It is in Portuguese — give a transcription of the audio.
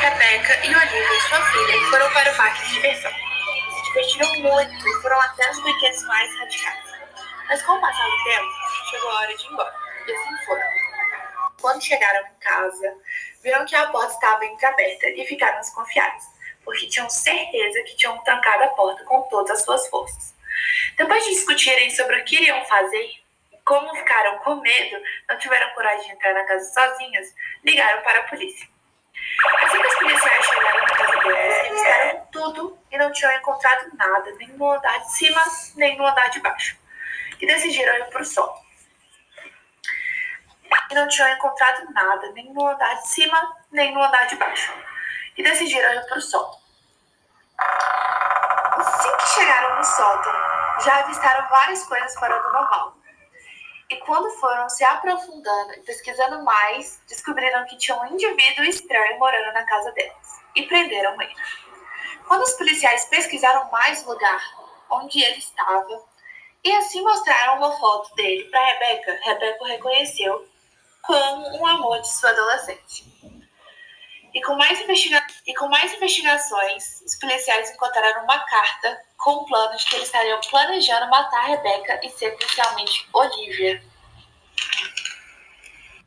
Rebeca e Olivia, sua filha, foram para o parque de diversão. Se divertiram muito e foram até os brinquedos mais radicais. Mas com o passar do tempo, chegou a hora de ir embora. E assim foram. Quando chegaram em casa, viram que a porta estava entreaberta e ficaram desconfiados, porque tinham certeza que tinham trancado a porta com todas as suas forças. Depois de discutirem sobre o que iriam fazer, como ficaram com medo, não tiveram coragem de entrar na casa sozinhas, ligaram para a polícia. Tudo e não tinham encontrado nada, nem no andar de cima, nem no andar de baixo. E decidiram ir para o sol. E não tinham encontrado nada, nem no andar de cima, nem no andar de baixo. E decidiram ir para o sol. Assim que chegaram no sótão, já avistaram várias coisas fora do normal. E quando foram se aprofundando e pesquisando mais, descobriram que tinha um indivíduo estranho morando na casa deles e prenderam ele. Quando os policiais pesquisaram mais o lugar onde ele estava e assim mostraram uma foto dele para Rebeca, Rebeca o reconheceu como um amor de sua adolescência. E com, mais investiga e com mais investigações, os policiais encontraram uma carta com planos de que eles estariam planejando matar Rebeca e sequencialmente Olivia.